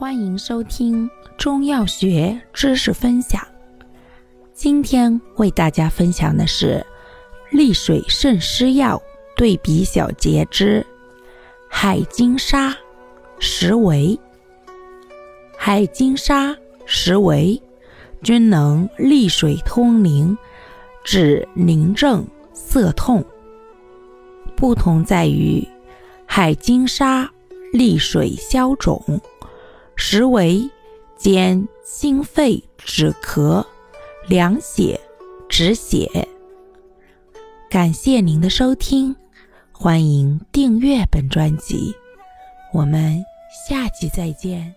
欢迎收听中药学知识分享。今天为大家分享的是利水渗湿药对比小节之海金沙、石维。海金沙、石维均能利水通淋，治淋症、涩痛。不同在于海金沙利水消肿。实为兼心肺止咳、凉血止血。感谢您的收听，欢迎订阅本专辑，我们下集再见。